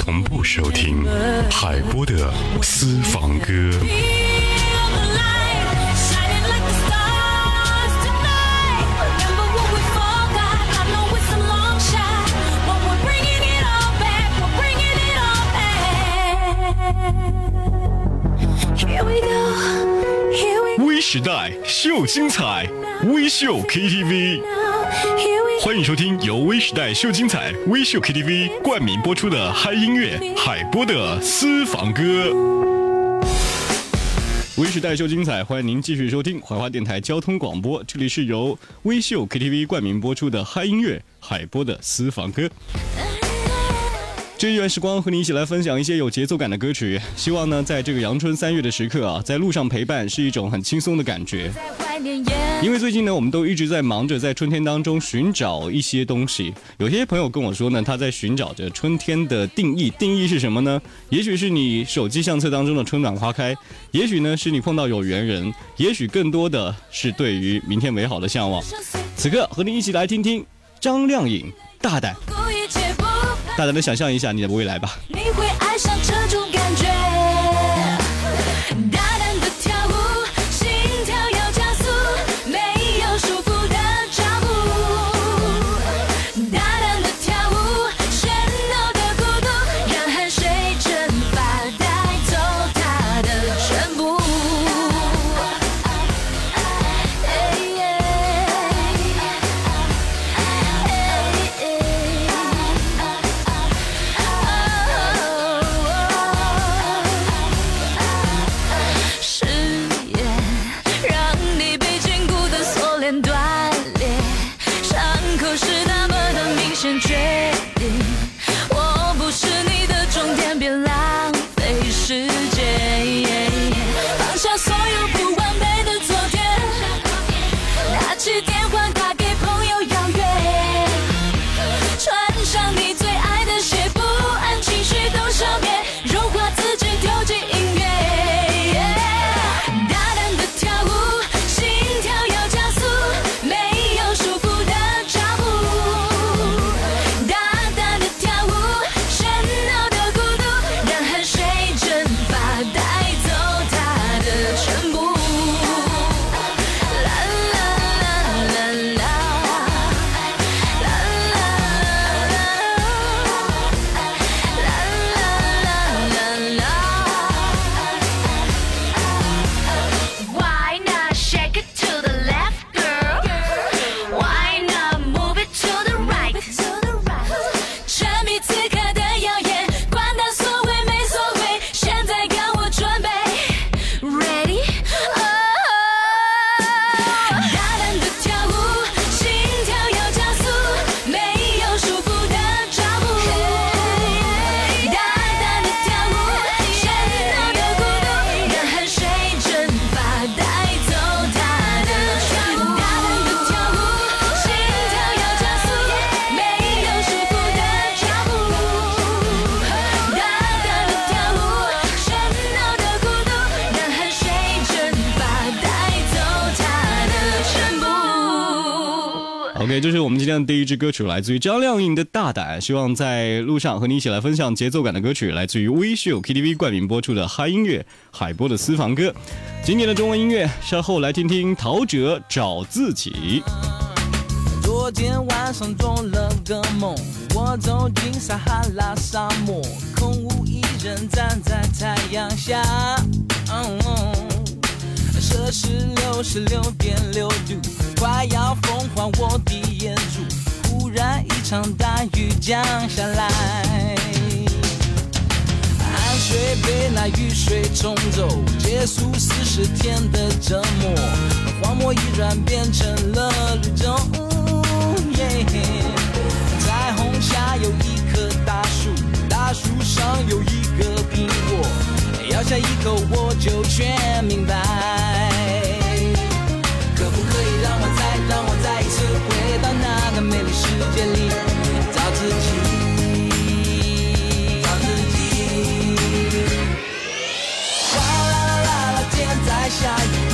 同步收听海波的私房歌。微时代秀精彩，微秀 KTV。欢迎收听由微时代秀精彩微秀 KTV 冠名播出的嗨音乐海波的私房歌。微时代秀精彩，欢迎您继续收听怀化电台交通广播。这里是由微秀 KTV 冠名播出的嗨音乐海波的私房歌。这一段时光和你一起来分享一些有节奏感的歌曲，希望呢，在这个阳春三月的时刻啊，在路上陪伴是一种很轻松的感觉。因为最近呢，我们都一直在忙着在春天当中寻找一些东西。有些朋友跟我说呢，他在寻找着春天的定义，定义是什么呢？也许是你手机相册当中的春暖花开，也许呢是你碰到有缘人，也许更多的是对于明天美好的向往。此刻和你一起来听听张靓颖《大胆》。大胆的想象一下你的未来吧。OK，这是我们今天的第一支歌曲，来自于张靓颖的《大胆》，希望在路上和你一起来分享节奏感的歌曲，来自于微秀 KTV 冠名播出的嗨音乐海波的私房歌，经典的中文音乐，稍后来听听陶喆找自己。昨天晚上做了个梦，我走进撒哈拉沙漠，空无一人站在太阳下。这是六十六点六度，快要风化我的眼珠。忽然一场大雨降下来，汗水被那雨水冲走，结束四十天的折磨。荒漠一转变成了绿洲，耶、彩虹下有一棵大树，大树上有一个苹果。咬下一口，我就全明白。可不可以让我再让我再一次回到那个美丽世界里，找自己，找自己。哗啦啦啦，啦，天在下雨。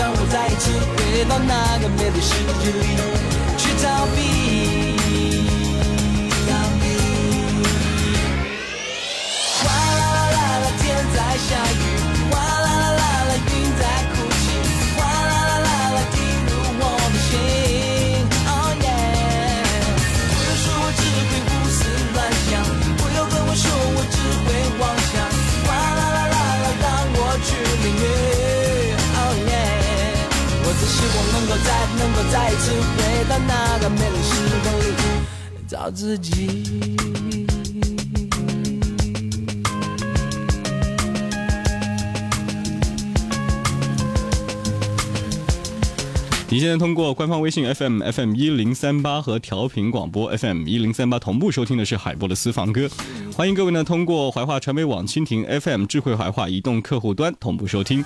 让我再一次回到那个美丽世界里，去逃避。我再次回到那个美丽时光里找自己。你现在通过官方微信 FM FM 一零三八和调频广播 FM 一零三八同步收听的是海波的私房歌，欢迎各位呢通过怀化传媒网蜻蜓 FM 智慧怀化移动客户端同步收听。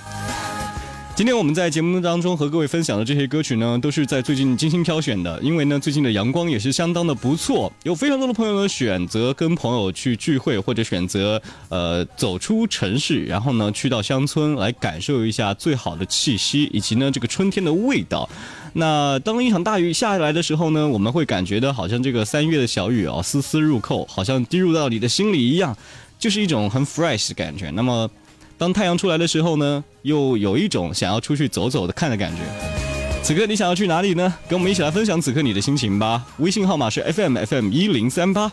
今天我们在节目当中和各位分享的这些歌曲呢，都是在最近精心挑选的。因为呢，最近的阳光也是相当的不错，有非常多的朋友呢选择跟朋友去聚会，或者选择呃走出城市，然后呢去到乡村来感受一下最好的气息，以及呢这个春天的味道。那当一场大雨下来的时候呢，我们会感觉到好像这个三月的小雨啊，丝丝入扣，好像滴入到你的心里一样，就是一种很 fresh 的感觉。那么。当太阳出来的时候呢，又有一种想要出去走走的看的感觉。此刻你想要去哪里呢？跟我们一起来分享此刻你的心情吧。微信号码是 FMFM 一零三八。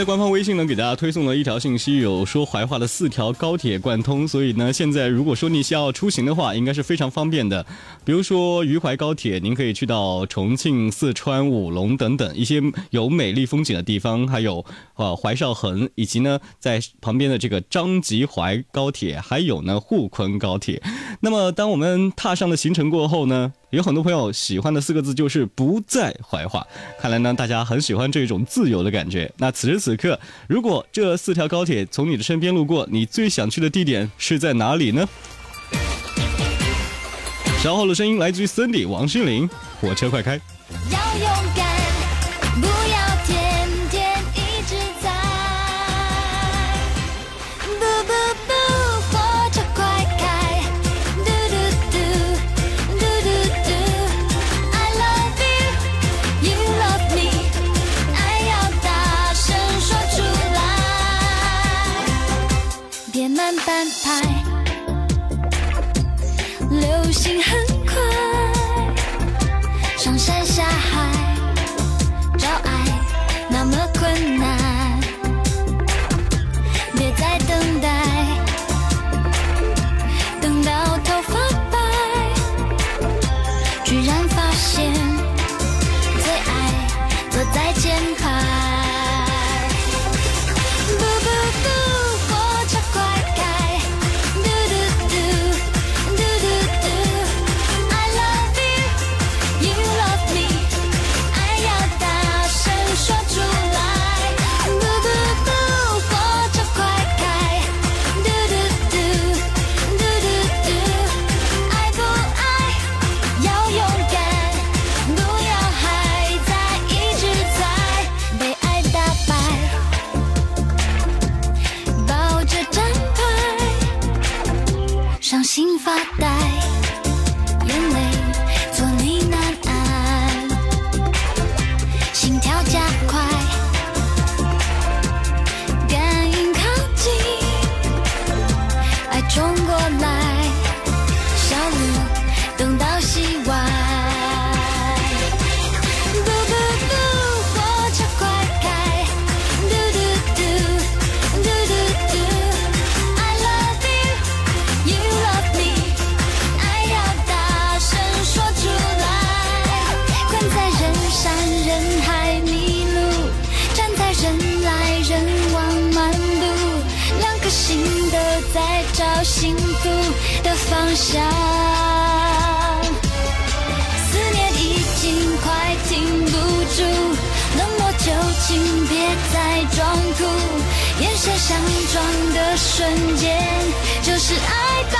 在官方微信呢，给大家推送了一条信息，有说怀化的四条高铁贯通，所以呢，现在如果说你需要出行的话，应该是非常方便的。比如说渝怀高铁，您可以去到重庆、四川、武隆等等一些有美丽风景的地方，还有啊怀邵衡，以及呢在旁边的这个张吉怀高铁，还有呢沪昆高铁。那么当我们踏上了行程过后呢？有很多朋友喜欢的四个字就是不在怀化，看来呢，大家很喜欢这种自由的感觉。那此时此刻，如果这四条高铁从你的身边路过，你最想去的地点是在哪里呢？小后的声音来自于森迪、王心凌，《火车快开》。要勇敢方向，思念已经快停不住，冷漠就请别再装酷，眼神相撞的瞬间就是爱。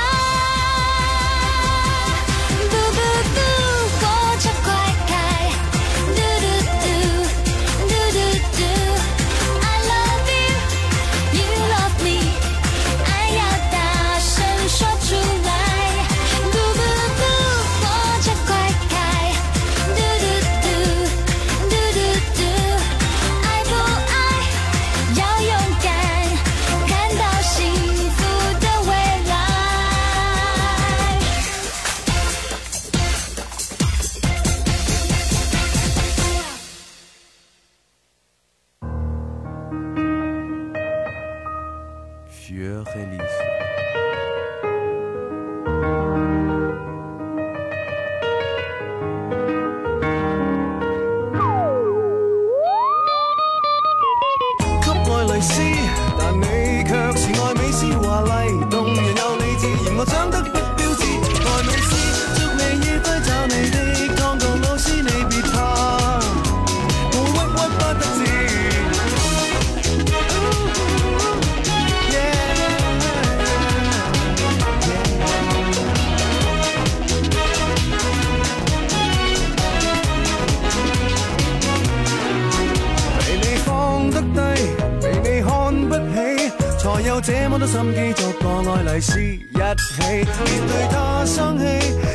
丝一起面对他生气，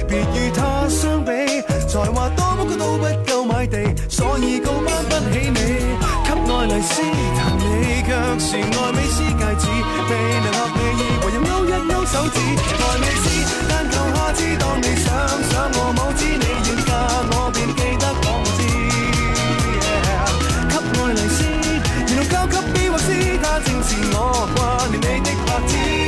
别与他相比。才华多高高都不够买地，所以高攀不起你。给爱丽丝，但你却是爱美斯戒指，未能合你意，唯有勾一勾手指。爱丽丝，但求下次当你想想我，某知你愿嫁我，便记得我知。给爱丽丝，然来交给比或斯，他正是我挂念你的白痴。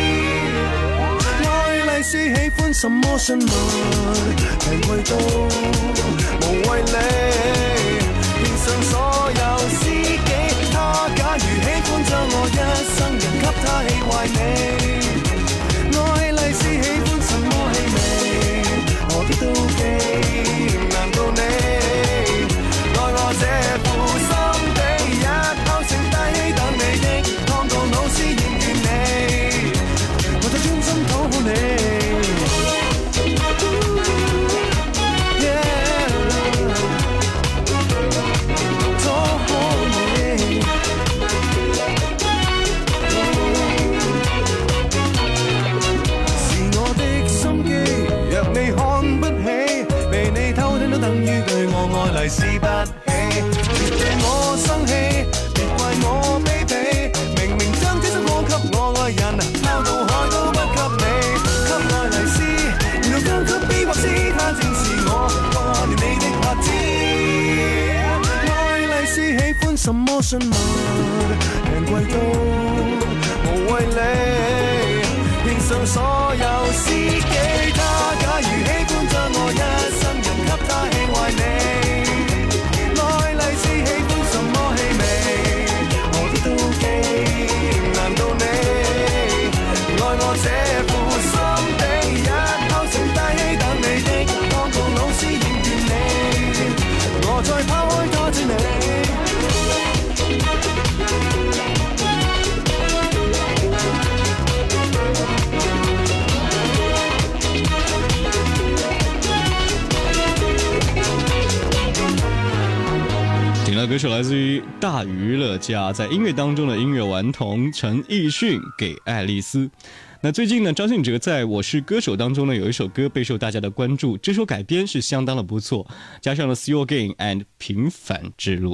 只喜欢什么信物，昂贵都无谓理，献上所有知己。他假如喜欢，将我一生人给他气坏你。somos un mar envuelto 歌手来自于大娱乐家，在音乐当中的音乐顽童陈奕迅给爱丽丝。那最近呢，张信哲在《我是歌手》当中呢，有一首歌备受大家的关注，这首改编是相当的不错，加上了《See Again》and《平凡之路》。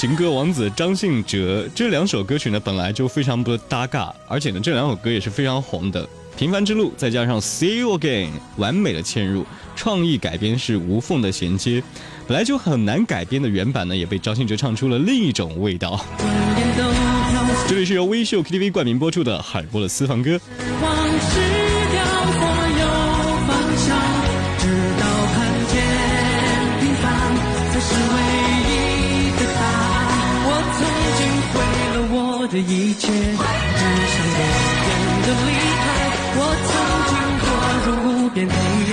情歌王子张信哲这两首歌曲呢，本来就非常不搭嘎，而且呢，这两首歌也是非常红的。平凡之路再加上 See You Again，完美的嵌入，创意改编是无缝的衔接，本来就很难改编的原版呢，也被张信哲唱出了另一种味道。这里是由微秀 KTV 冠名播出的海波的私房歌。一切只想都远的离开，我曾经堕入无边黑。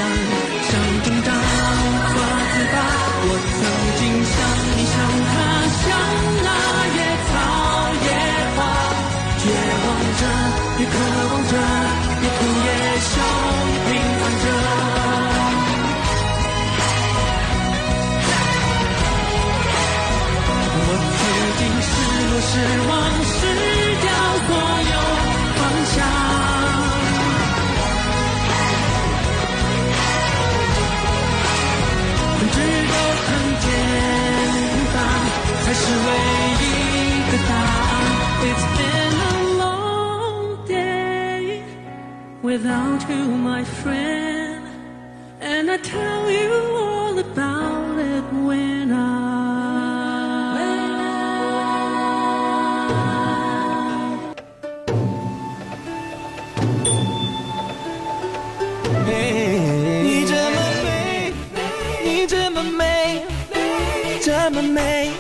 么美，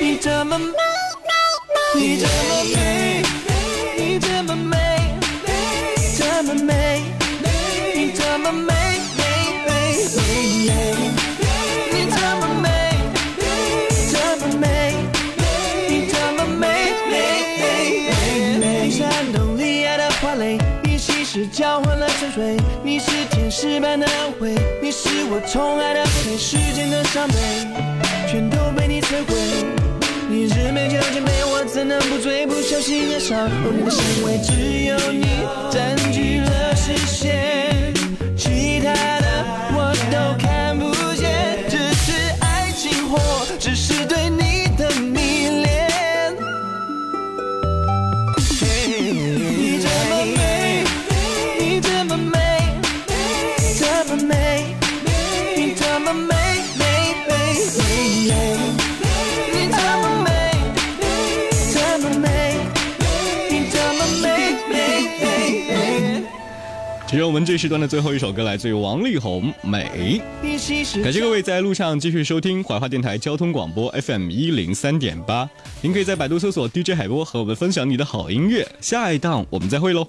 你这么美，你这么美，你这么美，这么美，你这么美美美美，你这么美美，这么美，美，你这么美美美美。你煽动离爱的花蕾，你了沉睡，你是天使般的安慰，你是我宠爱到恨之间的伤悲。全都被你摧毁。你日没酒精杯，我怎能不醉？不小心爱上，的因为只有你。在。时段的最后一首歌来自于王力宏《美》，感谢各位在路上继续收听怀化电台交通广播 FM 一零三点八。您可以在百度搜索 DJ 海波和我们分享你的好音乐。下一档我们再会喽。